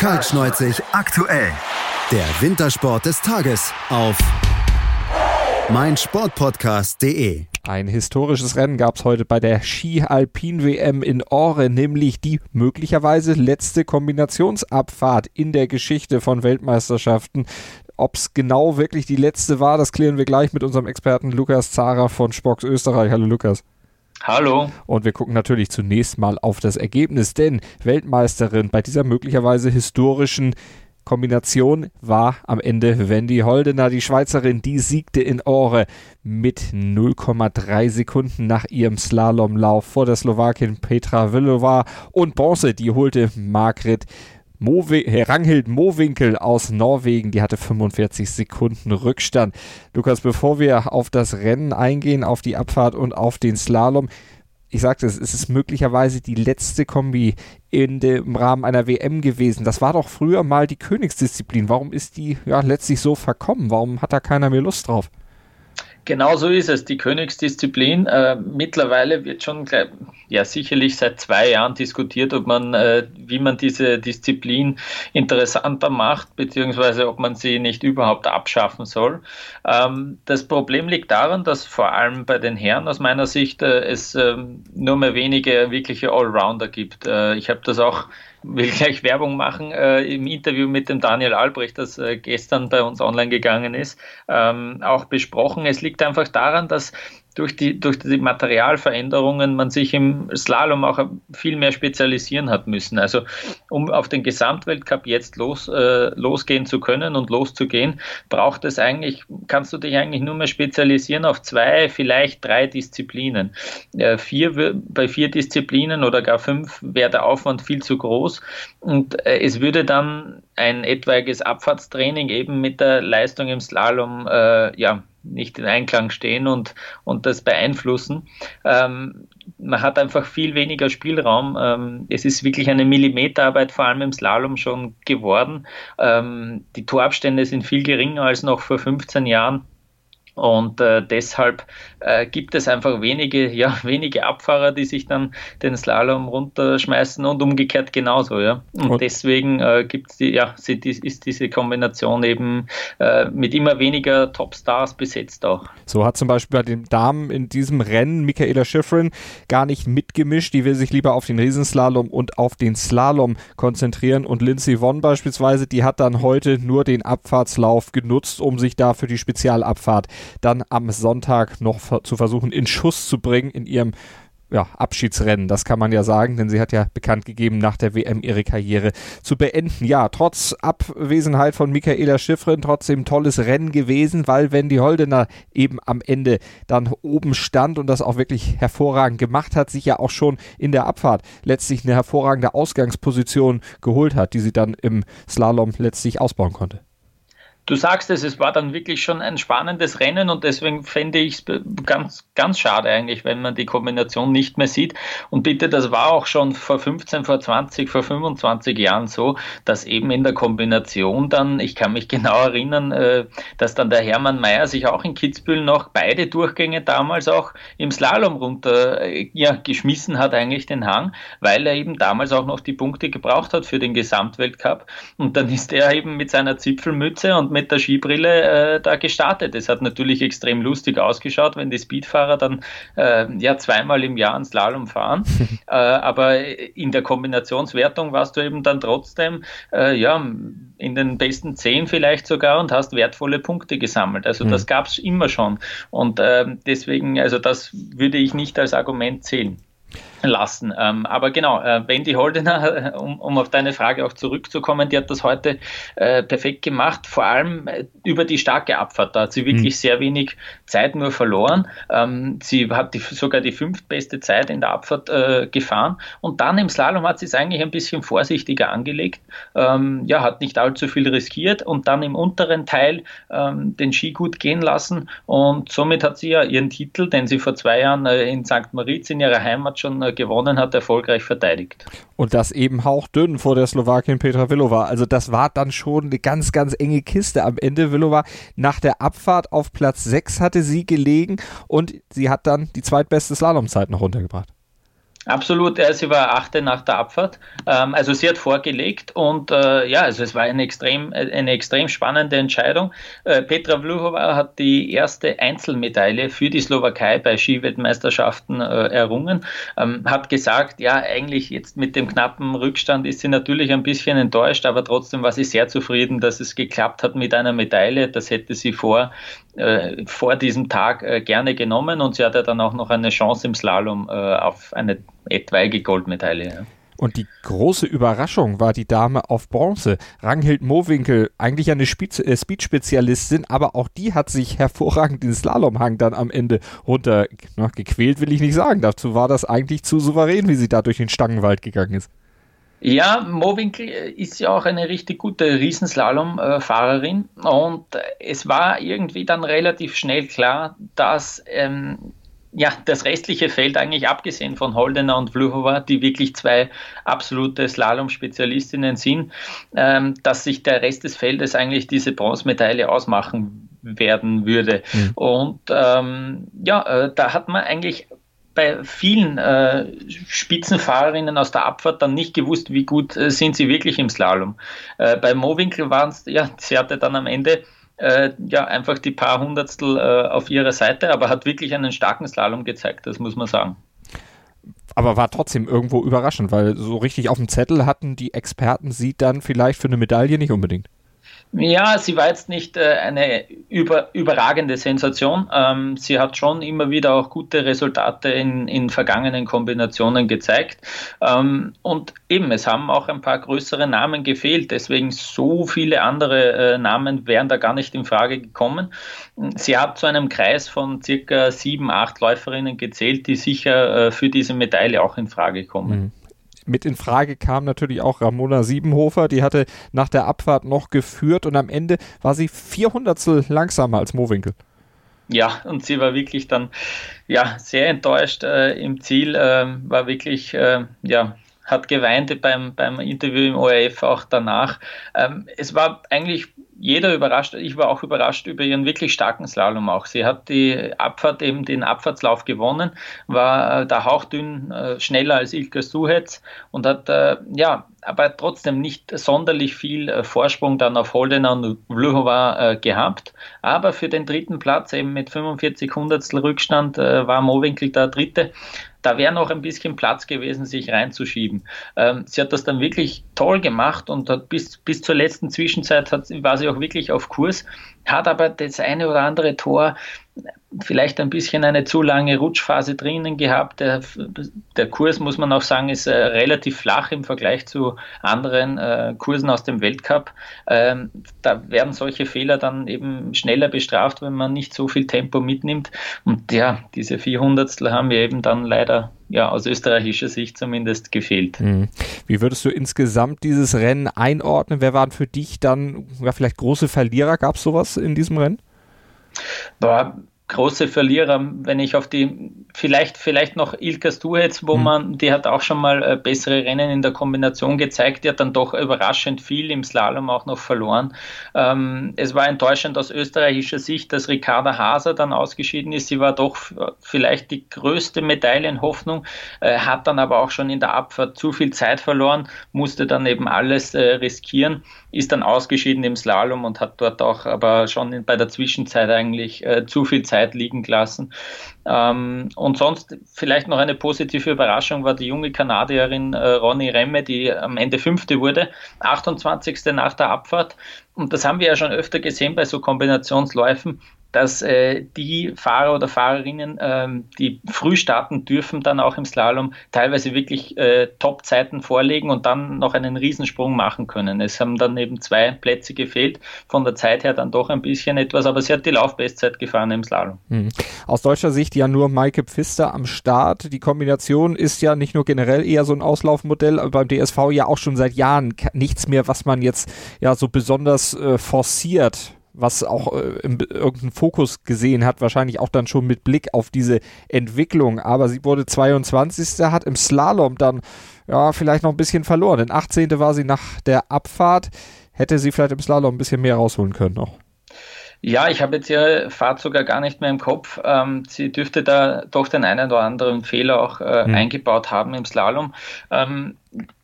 Kaltschneuzig aktuell. Der Wintersport des Tages auf meinsportpodcast.de. Ein historisches Rennen gab es heute bei der Ski-Alpin-WM in Ore, nämlich die möglicherweise letzte Kombinationsabfahrt in der Geschichte von Weltmeisterschaften. Ob es genau wirklich die letzte war, das klären wir gleich mit unserem Experten Lukas Zara von Spocks Österreich. Hallo Lukas. Hallo. Und wir gucken natürlich zunächst mal auf das Ergebnis, denn Weltmeisterin bei dieser möglicherweise historischen Kombination war am Ende Wendy Holdener, die Schweizerin, die siegte in Ore mit 0,3 Sekunden nach ihrem Slalomlauf vor der Slowakin Petra Villova und Bronze, die holte Margret Mowi Ranghild Mowinkel aus Norwegen, die hatte 45 Sekunden Rückstand. Lukas, bevor wir auf das Rennen eingehen, auf die Abfahrt und auf den Slalom, ich sagte es, es ist möglicherweise die letzte Kombi in dem, im Rahmen einer WM gewesen. Das war doch früher mal die Königsdisziplin. Warum ist die ja letztlich so verkommen? Warum hat da keiner mehr Lust drauf? Genau so ist es, die Königsdisziplin. Äh, mittlerweile wird schon ja sicherlich seit zwei Jahren diskutiert, ob man, äh, wie man diese Disziplin interessanter macht, beziehungsweise ob man sie nicht überhaupt abschaffen soll. Ähm, das Problem liegt daran, dass vor allem bei den Herren aus meiner Sicht äh, es ähm, nur mehr wenige wirkliche Allrounder gibt. Äh, ich habe das auch will gleich Werbung machen, äh, im Interview mit dem Daniel Albrecht, das äh, gestern bei uns online gegangen ist, ähm, auch besprochen. Es liegt einfach daran, dass durch die, durch die Materialveränderungen man sich im Slalom auch viel mehr spezialisieren hat müssen. Also um auf den Gesamtweltcup jetzt los, äh, losgehen zu können und loszugehen, braucht es eigentlich, kannst du dich eigentlich nur mehr spezialisieren auf zwei, vielleicht drei Disziplinen. Äh, vier, bei vier Disziplinen oder gar fünf wäre der Aufwand viel zu groß und äh, es würde dann ein etwaiges Abfahrtstraining eben mit der Leistung im Slalom äh, ja, nicht in Einklang stehen und, und das beeinflussen. Ähm, man hat einfach viel weniger Spielraum. Ähm, es ist wirklich eine Millimeterarbeit, vor allem im Slalom schon geworden. Ähm, die Torabstände sind viel geringer als noch vor 15 Jahren. Und äh, deshalb äh, gibt es einfach wenige, ja, wenige Abfahrer, die sich dann den Slalom runterschmeißen und umgekehrt genauso, ja. Und, und deswegen äh, gibt's die, ja, ist diese Kombination eben äh, mit immer weniger Topstars besetzt auch. So hat zum Beispiel bei den Damen in diesem Rennen Michaela Schifrin gar nicht mitgemischt. Die will sich lieber auf den Riesenslalom und auf den Slalom konzentrieren. Und Lindsay Vonn beispielsweise, die hat dann heute nur den Abfahrtslauf genutzt, um sich da für die Spezialabfahrt dann am Sonntag noch zu versuchen, in Schuss zu bringen in ihrem ja, Abschiedsrennen, das kann man ja sagen, denn sie hat ja bekannt gegeben, nach der WM ihre Karriere zu beenden. Ja, trotz Abwesenheit von Michaela Schiffrin, trotzdem tolles Rennen gewesen, weil Wendy Holdener eben am Ende dann oben stand und das auch wirklich hervorragend gemacht hat, sich ja auch schon in der Abfahrt letztlich eine hervorragende Ausgangsposition geholt hat, die sie dann im Slalom letztlich ausbauen konnte. Du sagst es, es war dann wirklich schon ein spannendes Rennen und deswegen fände ich es ganz, ganz schade eigentlich, wenn man die Kombination nicht mehr sieht. Und bitte, das war auch schon vor 15, vor 20, vor 25 Jahren so, dass eben in der Kombination dann, ich kann mich genau erinnern, äh, dass dann der Hermann Mayer sich auch in Kitzbühel noch beide Durchgänge damals auch im Slalom runter äh, ja, geschmissen hat, eigentlich den Hang, weil er eben damals auch noch die Punkte gebraucht hat für den Gesamtweltcup. Und dann ist er eben mit seiner Zipfelmütze und mit mit der Skibrille äh, da gestartet. Es hat natürlich extrem lustig ausgeschaut, wenn die Speedfahrer dann äh, ja zweimal im Jahr einen Slalom fahren. äh, aber in der Kombinationswertung warst du eben dann trotzdem äh, ja in den besten zehn vielleicht sogar und hast wertvolle Punkte gesammelt. Also mhm. das gab es immer schon. Und äh, deswegen, also das würde ich nicht als Argument zählen lassen. Ähm, aber genau, äh, Wendy Holdener, um, um auf deine Frage auch zurückzukommen, die hat das heute äh, perfekt gemacht, vor allem äh, über die starke Abfahrt. Da hat sie wirklich mhm. sehr wenig Zeit nur verloren. Ähm, sie hat die, sogar die fünftbeste Zeit in der Abfahrt äh, gefahren und dann im Slalom hat sie es eigentlich ein bisschen vorsichtiger angelegt. Ähm, ja, hat nicht allzu viel riskiert und dann im unteren Teil ähm, den Ski gut gehen lassen und somit hat sie ja ihren Titel, den sie vor zwei Jahren äh, in St. Moritz in ihrer Heimat schon äh, gewonnen hat, erfolgreich verteidigt. Und das eben hauchdünn vor der Slowakin Petra Villova. Also das war dann schon eine ganz, ganz enge Kiste am Ende. Villova nach der Abfahrt auf Platz 6 hatte sie gelegen und sie hat dann die zweitbeste Slalomzeit noch runtergebracht. Absolut, ja, sie war achte nach der Abfahrt. Ähm, also sie hat vorgelegt und äh, ja, also es war eine extrem, eine extrem spannende Entscheidung. Äh, Petra Vluhova hat die erste Einzelmedaille für die Slowakei bei Skiweltmeisterschaften äh, errungen. Ähm, hat gesagt, ja, eigentlich jetzt mit dem knappen Rückstand ist sie natürlich ein bisschen enttäuscht, aber trotzdem war sie sehr zufrieden, dass es geklappt hat mit einer Medaille. Das hätte sie vor, äh, vor diesem Tag äh, gerne genommen und sie hatte dann auch noch eine Chance im Slalom äh, auf eine etwaige Goldmedaille. Ja. Und die große Überraschung war die Dame auf Bronze. Ranghild Mowinkel, eigentlich eine äh, Speed-Spezialistin, aber auch die hat sich hervorragend den Slalomhang dann am Ende runter na, gequält, will ich nicht sagen. Dazu war das eigentlich zu souverän, wie sie da durch den Stangenwald gegangen ist. Ja, Mowinkel ist ja auch eine richtig gute Riesenslalom-Fahrerin und es war irgendwie dann relativ schnell klar, dass ähm, ja, das restliche Feld eigentlich abgesehen von Holdener und Vluhova, die wirklich zwei absolute Slalom-Spezialistinnen sind, ähm, dass sich der Rest des Feldes eigentlich diese Bronzemedaille ausmachen werden würde. Mhm. Und ähm, ja, äh, da hat man eigentlich bei vielen äh, Spitzenfahrerinnen aus der Abfahrt dann nicht gewusst, wie gut äh, sind sie wirklich im Slalom. Äh, bei Mowinkel waren es, ja, sie hatte dann am Ende äh, ja einfach die paar Hundertstel äh, auf ihrer Seite, aber hat wirklich einen starken Slalom gezeigt, das muss man sagen. Aber war trotzdem irgendwo überraschend, weil so richtig auf dem Zettel hatten die Experten sie dann vielleicht für eine Medaille nicht unbedingt. Ja, sie war jetzt nicht äh, eine über, überragende Sensation. Ähm, sie hat schon immer wieder auch gute Resultate in, in vergangenen Kombinationen gezeigt. Ähm, und eben, es haben auch ein paar größere Namen gefehlt. Deswegen so viele andere äh, Namen wären da gar nicht in Frage gekommen. Sie hat zu einem Kreis von circa sieben, acht Läuferinnen gezählt, die sicher äh, für diese Medaille auch in Frage kommen. Mhm. Mit in Frage kam natürlich auch Ramona Siebenhofer, die hatte nach der Abfahrt noch geführt und am Ende war sie 400 langsamer als Mowinkel. Ja, und sie war wirklich dann ja sehr enttäuscht äh, im Ziel, äh, war wirklich äh, ja hat geweint beim, beim Interview im ORF auch danach. Ähm, es war eigentlich jeder überrascht, ich war auch überrascht über ihren wirklich starken Slalom auch. Sie hat die Abfahrt, eben den Abfahrtslauf gewonnen, war äh, da hauchdünn äh, schneller als Ilka Suhetz und hat, äh, ja, aber trotzdem nicht sonderlich viel äh, Vorsprung dann auf Holdener und Vluhova äh, gehabt. Aber für den dritten Platz, eben mit 45 Hundertstel Rückstand, war Mowinkel der Dritte da wäre noch ein bisschen Platz gewesen, sich reinzuschieben. Ähm, sie hat das dann wirklich toll gemacht und hat bis, bis zur letzten Zwischenzeit hat, war sie auch wirklich auf Kurs, hat aber das eine oder andere Tor vielleicht ein bisschen eine zu lange Rutschphase drinnen gehabt. Der, der Kurs, muss man auch sagen, ist äh, relativ flach im Vergleich zu anderen äh, Kursen aus dem Weltcup. Ähm, da werden solche Fehler dann eben schneller bestraft, wenn man nicht so viel Tempo mitnimmt. Und ja, diese 400 haben mir eben dann leider ja, aus österreichischer Sicht zumindest gefehlt. Mhm. Wie würdest du insgesamt dieses Rennen einordnen? Wer waren für dich dann ja, vielleicht große Verlierer? Gab es sowas in diesem Rennen? Boah, große Verlierer, wenn ich auf die, vielleicht, vielleicht noch Ilka Stuhetz, wo mhm. man, die hat auch schon mal äh, bessere Rennen in der Kombination gezeigt, die hat dann doch überraschend viel im Slalom auch noch verloren. Ähm, es war enttäuschend aus österreichischer Sicht, dass Ricarda Haser dann ausgeschieden ist. Sie war doch vielleicht die größte Medaillenhoffnung, äh, hat dann aber auch schon in der Abfahrt zu viel Zeit verloren, musste dann eben alles äh, riskieren, ist dann ausgeschieden im Slalom und hat dort auch aber schon bei der Zwischenzeit eigentlich äh, zu viel Zeit liegen gelassen. Ähm, und sonst vielleicht noch eine positive Überraschung war die junge Kanadierin äh, Ronny Remme, die am Ende Fünfte wurde, 28. nach der Abfahrt. Und das haben wir ja schon öfter gesehen bei so Kombinationsläufen dass äh, die Fahrer oder Fahrerinnen, ähm, die früh starten dürfen, dann auch im Slalom teilweise wirklich äh, Top-Zeiten vorlegen und dann noch einen Riesensprung machen können. Es haben dann eben zwei Plätze gefehlt, von der Zeit her dann doch ein bisschen etwas, aber sie hat die Laufbestzeit gefahren im Slalom. Mhm. Aus deutscher Sicht ja nur Maike Pfister am Start. Die Kombination ist ja nicht nur generell eher so ein Auslaufmodell, aber beim DSV ja auch schon seit Jahren nichts mehr, was man jetzt ja so besonders äh, forciert was auch äh, irgendeinen Fokus gesehen hat, wahrscheinlich auch dann schon mit Blick auf diese Entwicklung. Aber sie wurde 22. hat im Slalom dann ja vielleicht noch ein bisschen verloren. Denn 18. war sie nach der Abfahrt. Hätte sie vielleicht im Slalom ein bisschen mehr rausholen können noch. Ja, ich habe jetzt Ihre Fahrt sogar gar nicht mehr im Kopf. Ähm, sie dürfte da doch den einen oder anderen Fehler auch äh, mhm. eingebaut haben im Slalom. Ähm,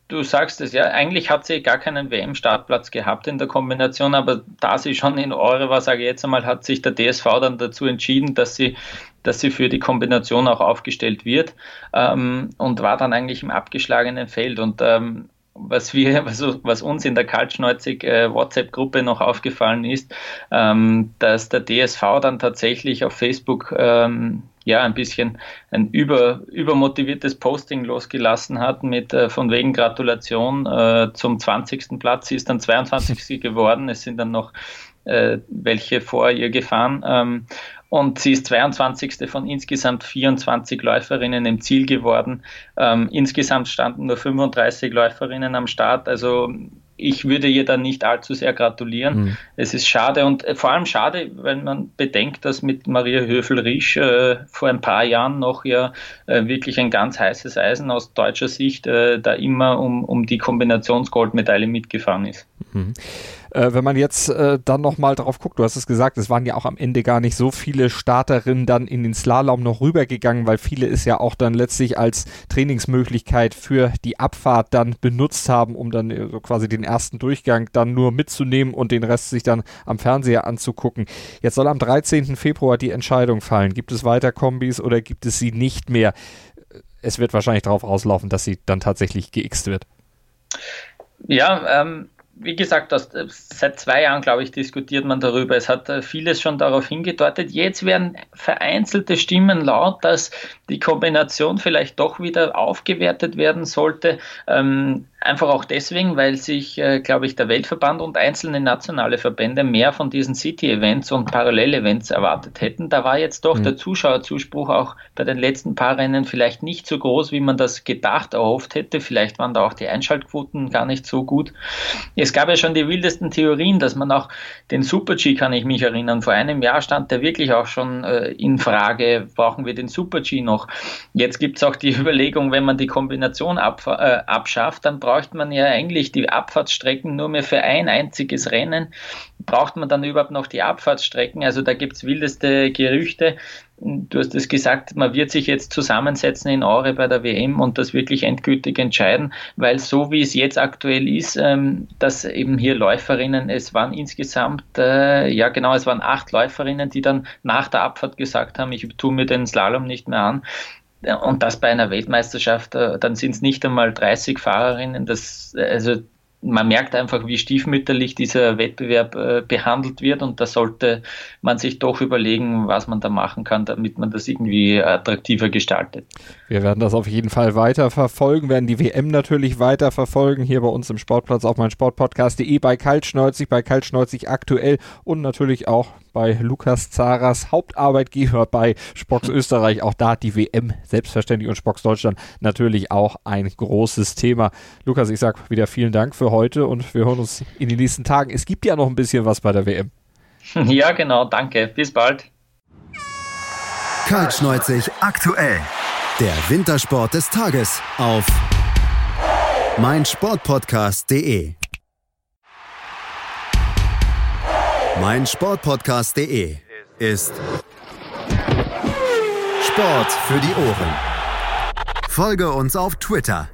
Du sagst es ja, eigentlich hat sie gar keinen WM-Startplatz gehabt in der Kombination, aber da sie schon in Eure war, sage ich jetzt einmal, hat sich der DSV dann dazu entschieden, dass sie, dass sie für die Kombination auch aufgestellt wird ähm, und war dann eigentlich im abgeschlagenen Feld. Und ähm, was wir, was, was, uns in der Kaltschneuzig äh, WhatsApp-Gruppe noch aufgefallen ist, ähm, dass der DSV dann tatsächlich auf Facebook ähm, ja ein bisschen ein über, übermotiviertes Posting losgelassen hat mit äh, von wegen Gratulation äh, zum 20. Platz. Sie ist dann 22. geworden. Es sind dann noch äh, welche vor ihr gefahren. Ähm, und sie ist 22. von insgesamt 24 Läuferinnen im Ziel geworden. Ähm, insgesamt standen nur 35 Läuferinnen am Start. Also ich würde ihr dann nicht allzu sehr gratulieren. Mhm. Es ist schade und äh, vor allem schade, wenn man bedenkt, dass mit Maria Höfel-Riesch äh, vor ein paar Jahren noch ja äh, wirklich ein ganz heißes Eisen aus deutscher Sicht äh, da immer um, um die Kombinationsgoldmedaille mitgefahren ist. Mhm. Äh, wenn man jetzt äh, dann nochmal drauf guckt, du hast es gesagt, es waren ja auch am Ende gar nicht so viele Starterinnen dann in den Slalom noch rübergegangen, weil viele es ja auch dann letztlich als Trainingsmöglichkeit für die Abfahrt dann benutzt haben, um dann äh, so quasi den ersten Durchgang dann nur mitzunehmen und den Rest sich dann am Fernseher anzugucken. Jetzt soll am 13. Februar die Entscheidung fallen. Gibt es weiter Kombis oder gibt es sie nicht mehr? Es wird wahrscheinlich darauf auslaufen, dass sie dann tatsächlich geixt wird. Ja, ähm, wie gesagt, das, äh, seit zwei Jahren, glaube ich, diskutiert man darüber. Es hat äh, vieles schon darauf hingedeutet. Jetzt werden vereinzelte Stimmen laut, dass die Kombination vielleicht doch wieder aufgewertet werden sollte. Ähm, Einfach auch deswegen, weil sich, äh, glaube ich, der Weltverband und einzelne nationale Verbände mehr von diesen City-Events und Parallel-Events erwartet hätten. Da war jetzt doch mhm. der Zuschauerzuspruch auch bei den letzten paar Rennen vielleicht nicht so groß, wie man das gedacht, erhofft hätte. Vielleicht waren da auch die Einschaltquoten gar nicht so gut. Es gab ja schon die wildesten Theorien, dass man auch den Super-G, kann ich mich erinnern, vor einem Jahr stand der wirklich auch schon äh, in Frage, brauchen wir den Super-G noch. Jetzt gibt es auch die Überlegung, wenn man die Kombination ab, äh, abschafft, dann braucht man ja eigentlich die Abfahrtsstrecken nur mehr für ein einziges Rennen. Braucht man dann überhaupt noch die Abfahrtsstrecken? Also da gibt es wildeste Gerüchte. Du hast es gesagt, man wird sich jetzt zusammensetzen in Aure bei der WM und das wirklich endgültig entscheiden, weil so wie es jetzt aktuell ist, ähm, dass eben hier Läuferinnen, es waren insgesamt, äh, ja genau, es waren acht Läuferinnen, die dann nach der Abfahrt gesagt haben, ich tue mir den Slalom nicht mehr an und das bei einer Weltmeisterschaft, äh, dann sind es nicht einmal 30 Fahrerinnen. Das, also man merkt einfach, wie stiefmütterlich dieser Wettbewerb äh, behandelt wird und da sollte man sich doch überlegen, was man da machen kann, damit man das irgendwie attraktiver gestaltet. Wir werden das auf jeden Fall weiter verfolgen, werden die WM natürlich weiter verfolgen, hier bei uns im Sportplatz auf mein Sportpodcast.de bei Kaltschneuzig, bei Kaltschneuzig aktuell und natürlich auch bei Lukas Zaras Hauptarbeitgeber bei Spox Österreich. Auch da die WM selbstverständlich und Spox Deutschland natürlich auch ein großes Thema. Lukas, ich sag wieder vielen Dank für heute und wir hören uns in den nächsten Tagen. Es gibt ja noch ein bisschen was bei der WM. Ja, genau. Danke. Bis bald. Kaltschneuzig aktuell. Der Wintersport des Tages auf meinsportpodcast.de mein Sportpodcast.de ist Sport für die Ohren. Folge uns auf Twitter